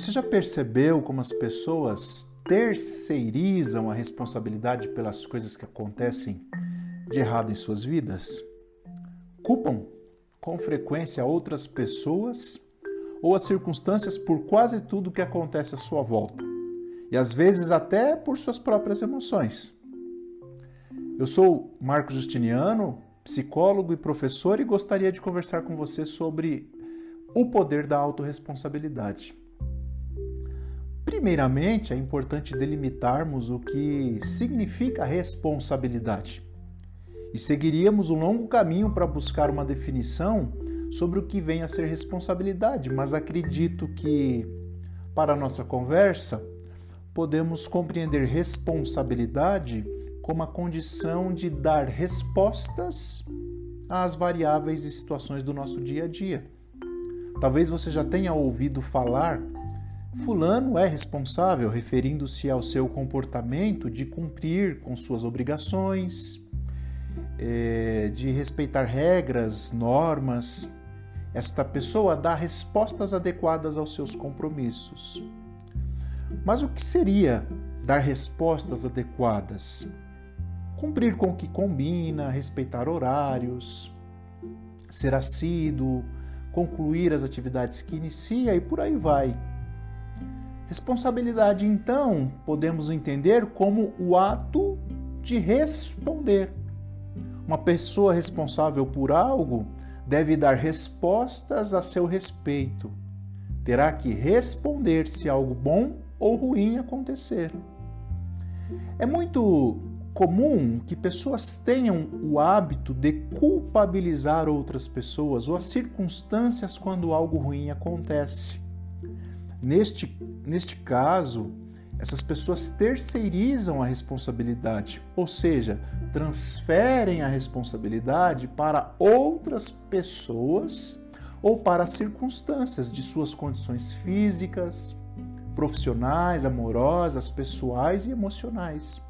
Você já percebeu como as pessoas terceirizam a responsabilidade pelas coisas que acontecem de errado em suas vidas? Culpam com frequência outras pessoas ou as circunstâncias por quase tudo que acontece à sua volta, e às vezes até por suas próprias emoções. Eu sou Marco Justiniano, psicólogo e professor, e gostaria de conversar com você sobre o poder da autorresponsabilidade. Primeiramente, é importante delimitarmos o que significa responsabilidade. E seguiríamos um longo caminho para buscar uma definição sobre o que vem a ser responsabilidade, mas acredito que, para nossa conversa, podemos compreender responsabilidade como a condição de dar respostas às variáveis e situações do nosso dia a dia. Talvez você já tenha ouvido falar Fulano é responsável, referindo-se ao seu comportamento de cumprir com suas obrigações, é, de respeitar regras, normas. Esta pessoa dá respostas adequadas aos seus compromissos. Mas o que seria dar respostas adequadas? Cumprir com o que combina, respeitar horários, ser assíduo, concluir as atividades que inicia e por aí vai. Responsabilidade, então, podemos entender como o ato de responder. Uma pessoa responsável por algo deve dar respostas a seu respeito. Terá que responder se algo bom ou ruim acontecer. É muito comum que pessoas tenham o hábito de culpabilizar outras pessoas ou as circunstâncias quando algo ruim acontece. Neste, neste caso, essas pessoas terceirizam a responsabilidade, ou seja, transferem a responsabilidade para outras pessoas ou para as circunstâncias de suas condições físicas, profissionais, amorosas, pessoais e emocionais.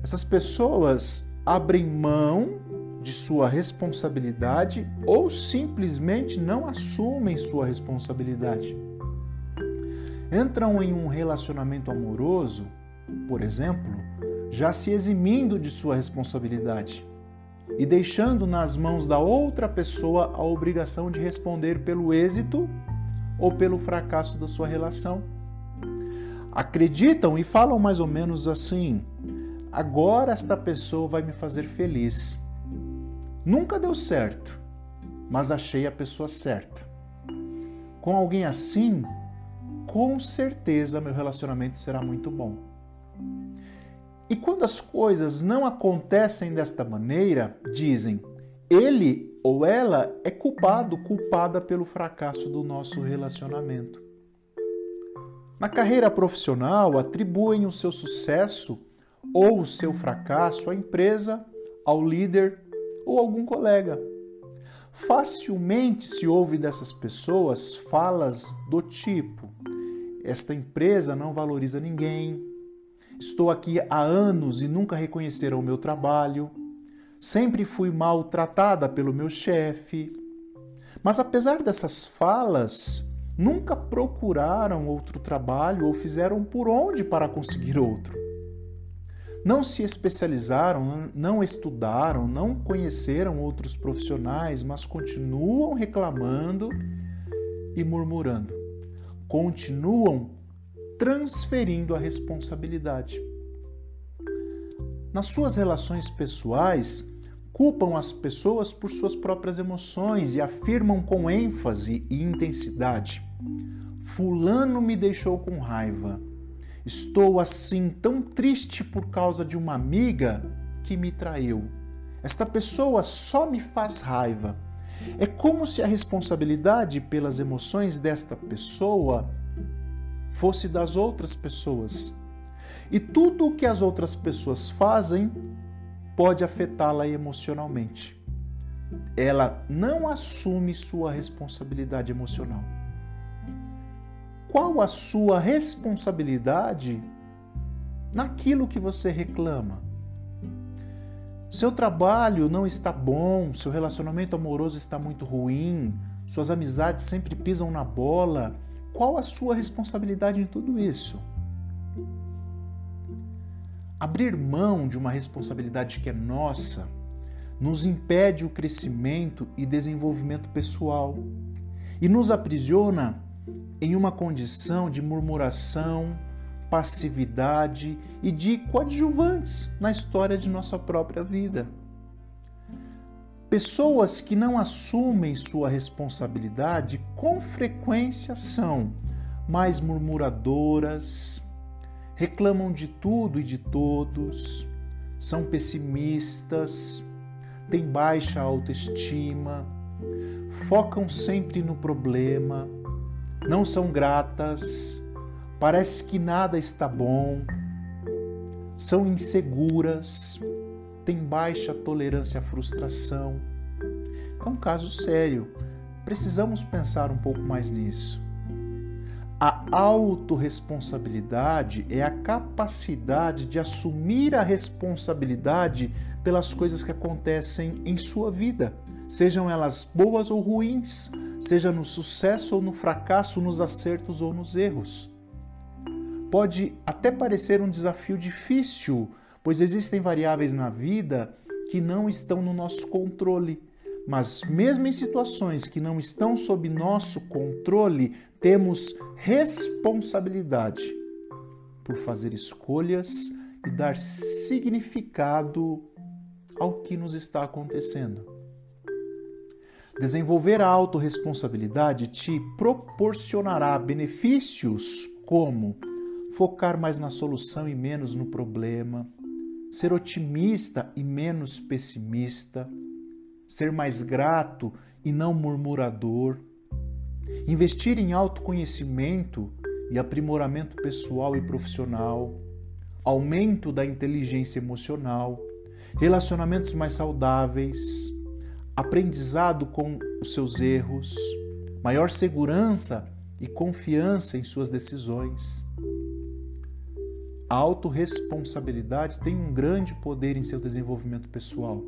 Essas pessoas abrem mão de sua responsabilidade ou simplesmente não assumem sua responsabilidade entram em um relacionamento amoroso, por exemplo, já se eximindo de sua responsabilidade e deixando nas mãos da outra pessoa a obrigação de responder pelo êxito ou pelo fracasso da sua relação. Acreditam e falam mais ou menos assim: agora esta pessoa vai me fazer feliz. Nunca deu certo, mas achei a pessoa certa. Com alguém assim, com certeza meu relacionamento será muito bom. E quando as coisas não acontecem desta maneira, dizem, ele ou ela é culpado, culpada pelo fracasso do nosso relacionamento. Na carreira profissional, atribuem o seu sucesso ou o seu fracasso à empresa, ao líder ou algum colega. Facilmente se ouve dessas pessoas falas do tipo: esta empresa não valoriza ninguém. Estou aqui há anos e nunca reconheceram o meu trabalho. Sempre fui maltratada pelo meu chefe. Mas apesar dessas falas, nunca procuraram outro trabalho ou fizeram por onde para conseguir outro. Não se especializaram, não estudaram, não conheceram outros profissionais, mas continuam reclamando e murmurando continuam transferindo a responsabilidade. Nas suas relações pessoais, culpam as pessoas por suas próprias emoções e afirmam com ênfase e intensidade: Fulano me deixou com raiva. Estou assim tão triste por causa de uma amiga que me traiu. Esta pessoa só me faz raiva. É como se a responsabilidade pelas emoções desta pessoa fosse das outras pessoas. E tudo o que as outras pessoas fazem pode afetá-la emocionalmente. Ela não assume sua responsabilidade emocional. Qual a sua responsabilidade naquilo que você reclama? Seu trabalho não está bom, seu relacionamento amoroso está muito ruim, suas amizades sempre pisam na bola. qual a sua responsabilidade em tudo isso? Abrir mão de uma responsabilidade que é nossa nos impede o crescimento e desenvolvimento pessoal e nos aprisiona em uma condição de murmuração, passividade e de coadjuvantes na história de nossa própria vida. Pessoas que não assumem sua responsabilidade com frequência são mais murmuradoras, reclamam de tudo e de todos, são pessimistas, têm baixa autoestima, focam sempre no problema, não são gratas, parece que nada está bom, são inseguras, têm baixa tolerância à frustração. É um caso sério. Precisamos pensar um pouco mais nisso. A autorresponsabilidade é a capacidade de assumir a responsabilidade pelas coisas que acontecem em sua vida, sejam elas boas ou ruins, seja no sucesso ou no fracasso, nos acertos ou nos erros. Pode até parecer um desafio difícil pois existem variáveis na vida que não estão no nosso controle. Mas, mesmo em situações que não estão sob nosso controle, temos responsabilidade por fazer escolhas e dar significado ao que nos está acontecendo. Desenvolver a autorresponsabilidade te proporcionará benefícios como focar mais na solução e menos no problema, ser otimista e menos pessimista, ser mais grato e não murmurador, investir em autoconhecimento e aprimoramento pessoal e profissional, aumento da inteligência emocional, relacionamentos mais saudáveis, aprendizado com os seus erros, maior segurança e confiança em suas decisões. A autorresponsabilidade tem um grande poder em seu desenvolvimento pessoal.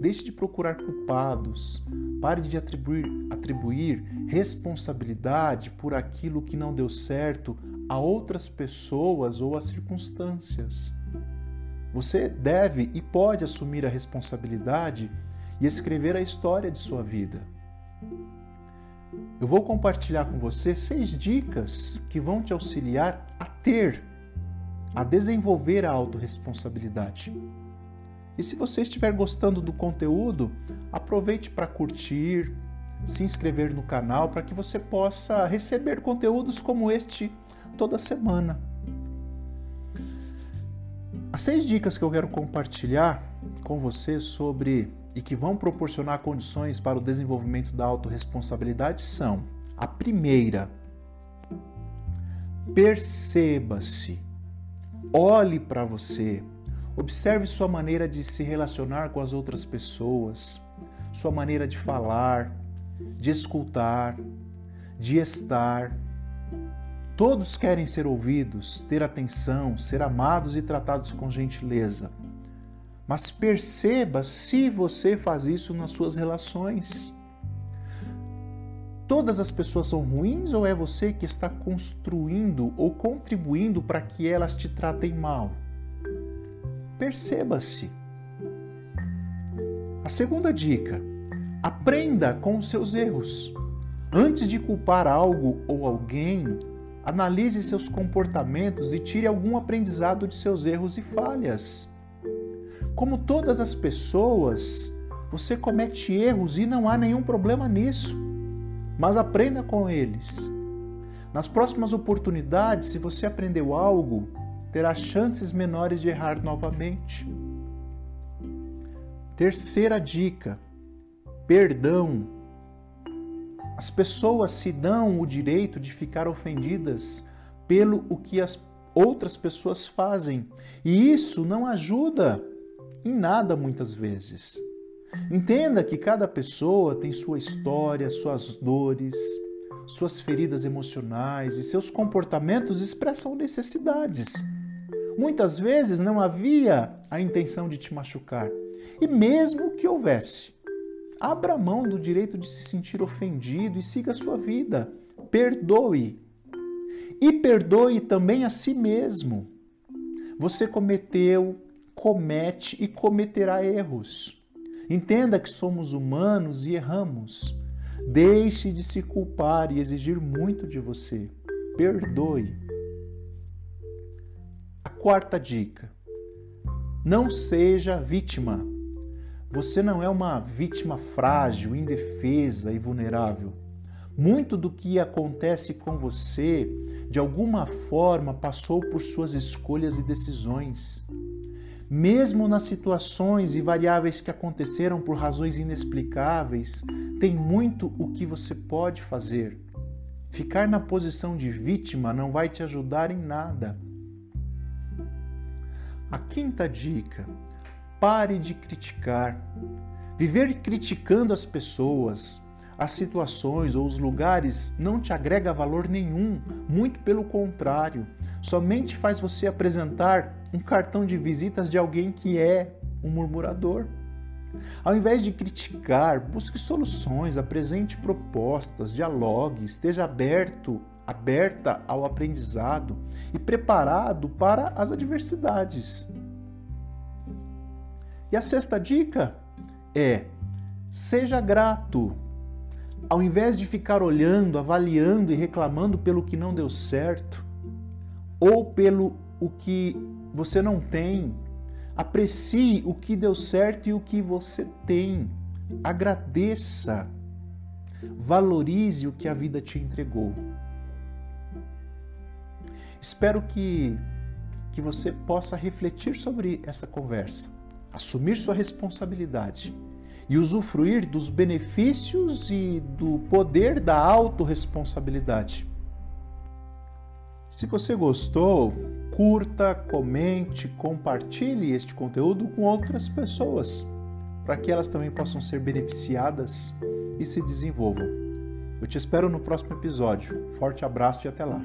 Deixe de procurar culpados, pare de atribuir, atribuir responsabilidade por aquilo que não deu certo a outras pessoas ou a circunstâncias. Você deve e pode assumir a responsabilidade e escrever a história de sua vida. Eu vou compartilhar com você seis dicas que vão te auxiliar a ter a desenvolver a autorresponsabilidade. E se você estiver gostando do conteúdo, aproveite para curtir, se inscrever no canal para que você possa receber conteúdos como este toda semana. As seis dicas que eu quero compartilhar com você sobre e que vão proporcionar condições para o desenvolvimento da autorresponsabilidade são: a primeira, perceba-se. Olhe para você. Observe sua maneira de se relacionar com as outras pessoas, sua maneira de falar, de escutar, de estar. Todos querem ser ouvidos, ter atenção, ser amados e tratados com gentileza. Mas perceba se você faz isso nas suas relações todas as pessoas são ruins ou é você que está construindo ou contribuindo para que elas te tratem mal? Perceba-se. A segunda dica: aprenda com os seus erros. Antes de culpar algo ou alguém, analise seus comportamentos e tire algum aprendizado de seus erros e falhas. Como todas as pessoas, você comete erros e não há nenhum problema nisso mas aprenda com eles. Nas próximas oportunidades, se você aprendeu algo, terá chances menores de errar novamente. Terceira dica: perdão. As pessoas se dão o direito de ficar ofendidas pelo o que as outras pessoas fazem, e isso não ajuda em nada muitas vezes. Entenda que cada pessoa tem sua história, suas dores, suas feridas emocionais e seus comportamentos expressam necessidades. Muitas vezes não havia a intenção de te machucar, e mesmo que houvesse, abra mão do direito de se sentir ofendido e siga a sua vida. perdoe. E perdoe também a si mesmo. Você cometeu, comete e cometerá erros. Entenda que somos humanos e erramos. Deixe de se culpar e exigir muito de você. Perdoe. A quarta dica: não seja vítima. Você não é uma vítima frágil, indefesa e vulnerável. Muito do que acontece com você, de alguma forma, passou por suas escolhas e decisões. Mesmo nas situações e variáveis que aconteceram por razões inexplicáveis, tem muito o que você pode fazer. Ficar na posição de vítima não vai te ajudar em nada. A quinta dica: pare de criticar. Viver criticando as pessoas, as situações ou os lugares não te agrega valor nenhum, muito pelo contrário, somente faz você apresentar um cartão de visitas de alguém que é um murmurador. Ao invés de criticar, busque soluções, apresente propostas, dialogue, esteja aberto, aberta ao aprendizado e preparado para as adversidades. E a sexta dica é: seja grato. Ao invés de ficar olhando, avaliando e reclamando pelo que não deu certo ou pelo o que você não tem. Aprecie o que deu certo e o que você tem. Agradeça. Valorize o que a vida te entregou. Espero que, que você possa refletir sobre essa conversa, assumir sua responsabilidade e usufruir dos benefícios e do poder da autorresponsabilidade. Se você gostou, curta, comente, compartilhe este conteúdo com outras pessoas, para que elas também possam ser beneficiadas e se desenvolvam. Eu te espero no próximo episódio. Forte abraço e até lá.